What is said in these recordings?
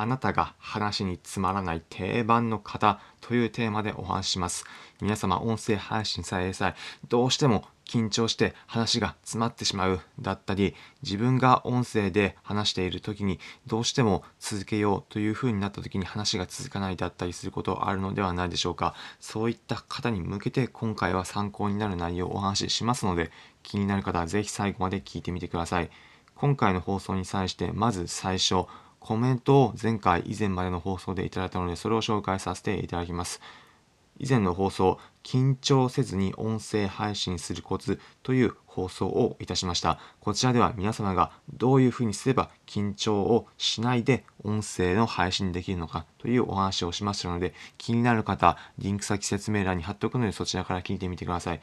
あなたが話につまらない定番の方というテーマでお話しします。皆様音声配信さえさえどうしても緊張して話が詰まってしまうだったり自分が音声で話している時にどうしても続けようという風になった時に話が続かないだったりすることあるのではないでしょうか。そういった方に向けて今回は参考になる内容をお話ししますので気になる方は是非最後まで聞いてみてください。今回の放送に際してまず最初コメントを前回以前までの放送でいただいたのでそれを紹介させていただきます。以前の放送緊張せずに音声配信するコツという放送をいたしました。こちらでは皆様がどういうふうにすれば緊張をしないで音声の配信できるのかというお話をしましたので気になる方リンク先説明欄に貼っておくのでそちらから聞いてみてください。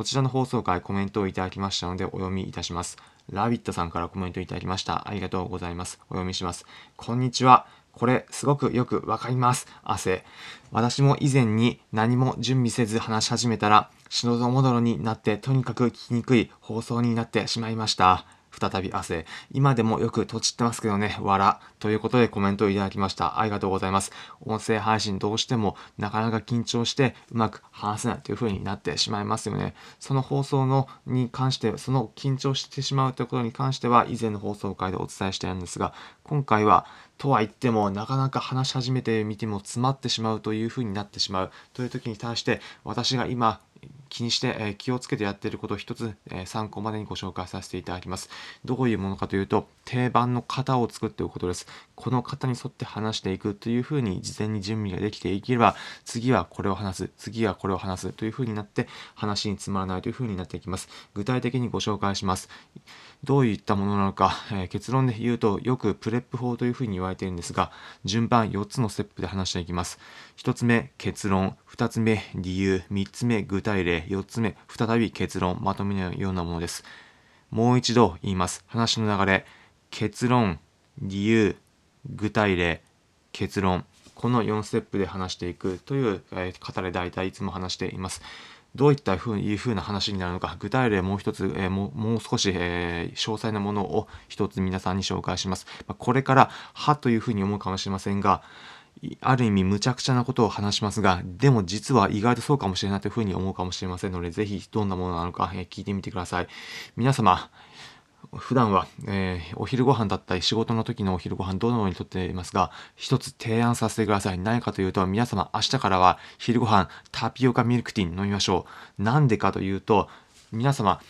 こちらの放送回コメントをいただきましたのでお読みいたしますラビットさんからコメントいただきましたありがとうございますお読みしますこんにちはこれすごくよくわかります。汗。私も以前に何も準備せず話し始めたら、しのどもどろになってとにかく聞きにくい放送になってしまいました。再び汗。今でもよくとちってますけどね、わら。ということでコメントをいただきました。ありがとうございます。音声配信どうしてもなかなか緊張してうまく話せないという風になってしまいますよね。その放送のに関して、その緊張してしまうということに関しては以前の放送回でお伝えしているんですが、今回はとは言ってもなかなか話し始めてみても詰まってしまうという風になってしまうという時に対して私が今気にして、え気をつけてやっていることを一つ、え参考までにご紹介させていただきます。どういうものかというと、定番の型を作っておくことです。この型に沿って話していくというふうに事前に準備ができていければ、次はこれを話す、次はこれを話すというふうになって、話につまらないというふうになっていきます。具体的にご紹介します。どういったものなのか、えー、結論で言うと、よくプレップ法というふうに言われているんですが、順番4つのステップで話していきます。1つ目、結論。2つ目、理由。3つ目、具体例。4つ目、再び結論。まとめのようなものです。もう一度言います。話の流れ。結論、理由、具体例、結論。この4ステップで話していくという、えー、方で大体いつも話しています。どういったふういうふうな話になるのか、具体例もう一つ、えー、ももう少し、えー、詳細なものを一つ皆さんに紹介します。まあ、これから、はというふうに思うかもしれませんが、ある意味むちゃくちゃなことを話しますが、でも実は意外とそうかもしれないというふうに思うかもしれませんので、ぜひどんなものなのか、えー、聞いてみてください。皆様、普段は、えー、お昼ご飯だったり仕事の時のお昼ご飯どのようにとっていますが一つ提案させてください。何かというと皆様明日からは昼ご飯タピオカミルクティー飲みましょう。なんでかというと皆様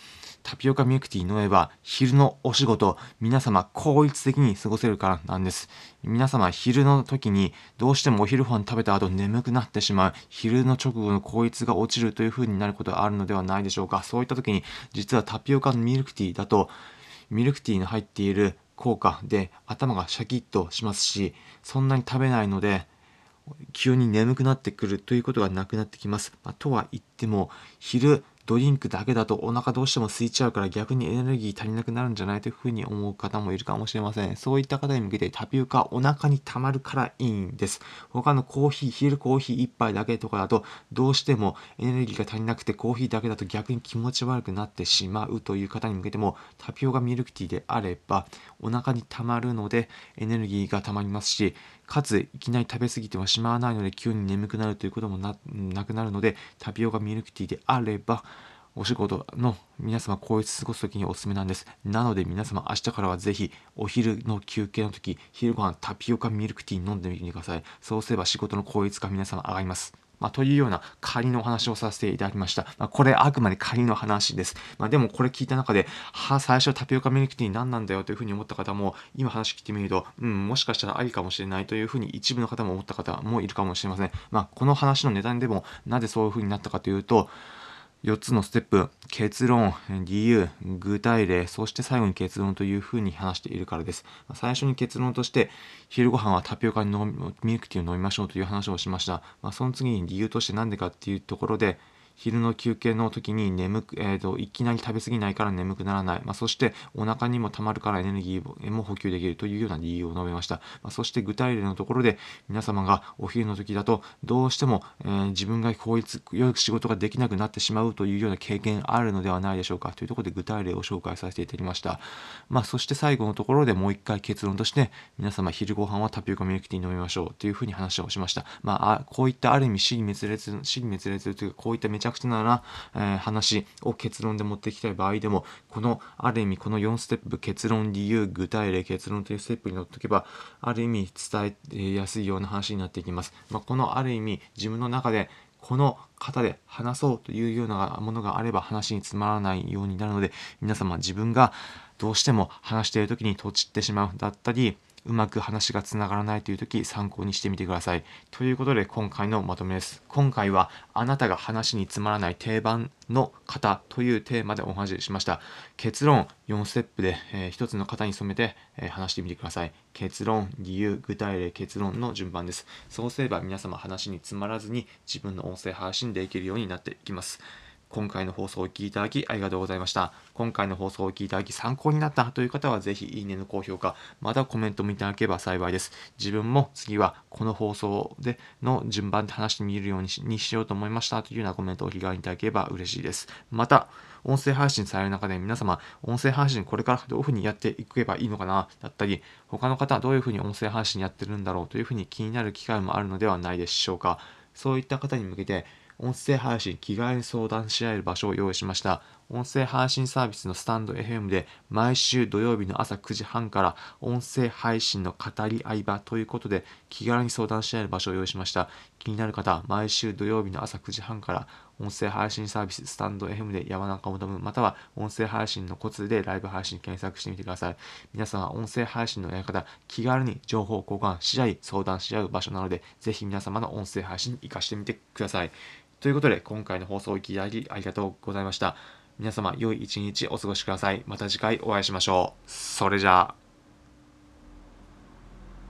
タピオカミルクティー飲めば昼のお仕事皆様効率的に過ごせるからなんです。皆様昼の時にどうしてもお昼ご飯食べた後眠くなってしまう。昼の直後の効率が落ちるという風になることがあるのではないでしょうか。そういった時に実はタピオカミルクティーだとミルクティーの入っている効果で頭がシャキッとしますしそんなに食べないので急に眠くなってくるということがなくなってきます。まあ、とは言っても昼ドリンクだけだとお腹どうしても空いちゃうから逆にエネルギー足りなくなるんじゃないというふうに思う方もいるかもしれません。そういった方に向けてタピオカお腹に溜まるからいいんです。他のコーヒー、昼コーヒー1杯だけとかだとどうしてもエネルギーが足りなくてコーヒーだけだと逆に気持ち悪くなってしまうという方に向けてもタピオカミルクティーであればお腹に溜まるのでエネルギーが溜まりますしかついきなり食べ過ぎてはしまわないので急に眠くなるということもなくなるのでタピオカミルクティーであればお仕事の皆様効率過ごす時におすすめなんです。なので皆様明日からはぜひお昼の休憩の時、昼ご飯タピオカミルクティー飲んでみてください。そうすれば仕事の効率が皆様上がります。まあ、というような仮のお話をさせていただきました。まあ、これあくまで仮の話です。まあ、でもこれ聞いた中で、は、最初タピオカミルクティー何なんだよというふうに思った方も、今話聞いてみると、うん、もしかしたらありかもしれないというふうに一部の方も思った方もいるかもしれません。まあ、この話の値段でもなぜそういうふうになったかというと、4つのステップ、結論、理由、具体例、そして最後に結論というふうに話しているからです。最初に結論として、昼ご飯はタピオカにミルクティーを飲みましょうという話をしました。まあ、その次に理由として何でかっていうところで、昼の休憩の時に眠く、えーと、いきなり食べ過ぎないから眠くならない、まあ、そしてお腹にもたまるからエネルギーも補給できるというような理由を述べました、まあ、そして具体例のところで皆様がお昼の時だとどうしても、えー、自分が効率よく仕事ができなくなってしまうというような経験あるのではないでしょうか。というところで具体例を紹介させていただきました、まあ、そして最後のところでもう一回結論として皆様昼ご飯はタピオカミルクティー飲みましょうというふうに話をしました、まあ、こういったある意味死に滅裂死に滅裂というかこういっためちゃくちゃなえー、話を結論で持っていきたい場合でも、このある意味この4ステップ、結論、理由、具体例、結論というステップに乗っておけば、ある意味伝えやすいような話になっていきます。まあ、このある意味自分の中でこの方で話そうというようなものがあれば話につまらないようになるので皆様自分がどうしても話している時にとちってしまうだったりうまく話がつながらないという時参考にしてみてください。ということで今回のまとめです。今回はあなたが話につまらない定番の方というテーマでお話ししました。結論4ステップで、えー、1つの方に染めて、えー、話してみてください。結論、理由、具体例、結論の順番です。そうすれば皆様話につまらずに自分の音声配信できるようになっていきます。今回の放送をお聴きいただきありがとうございました。今回の放送をお聴きいただき参考になったという方はぜひいいねの高評価、またコメントもいただければ幸いです。自分も次はこの放送での順番で話してみるようにしにしようと思いましたというようなコメントをお気軽にいただければ嬉しいです。また、音声配信される中で皆様、音声配信これからどういうふうにやっていけばいいのかなだったり、他の方はどういうふうに音声配信やってるんだろうというふうに気になる機会もあるのではないでしょうか。そういった方に向けて、音声配信気軽に相談し合える場所を用意しました。音声配信サービスのスタンド FM で毎週土曜日の朝9時半から音声配信の語り合い場ということで気軽に相談し合える場所を用意しました。気になる方は毎週土曜日の朝9時半から音声配信サービススタンド FM で山中求むまたは音声配信のコツでライブ配信検索してみてください。皆さんは音声配信のやり方気軽に情報交換し合い相談し合う場所なのでぜひ皆様の音声配信に活かしてみてください。ということで、今回の放送を聞いていただきありがとうございました。皆様、良い一日お過ごしください。また次回お会いしましょう。それじゃあ。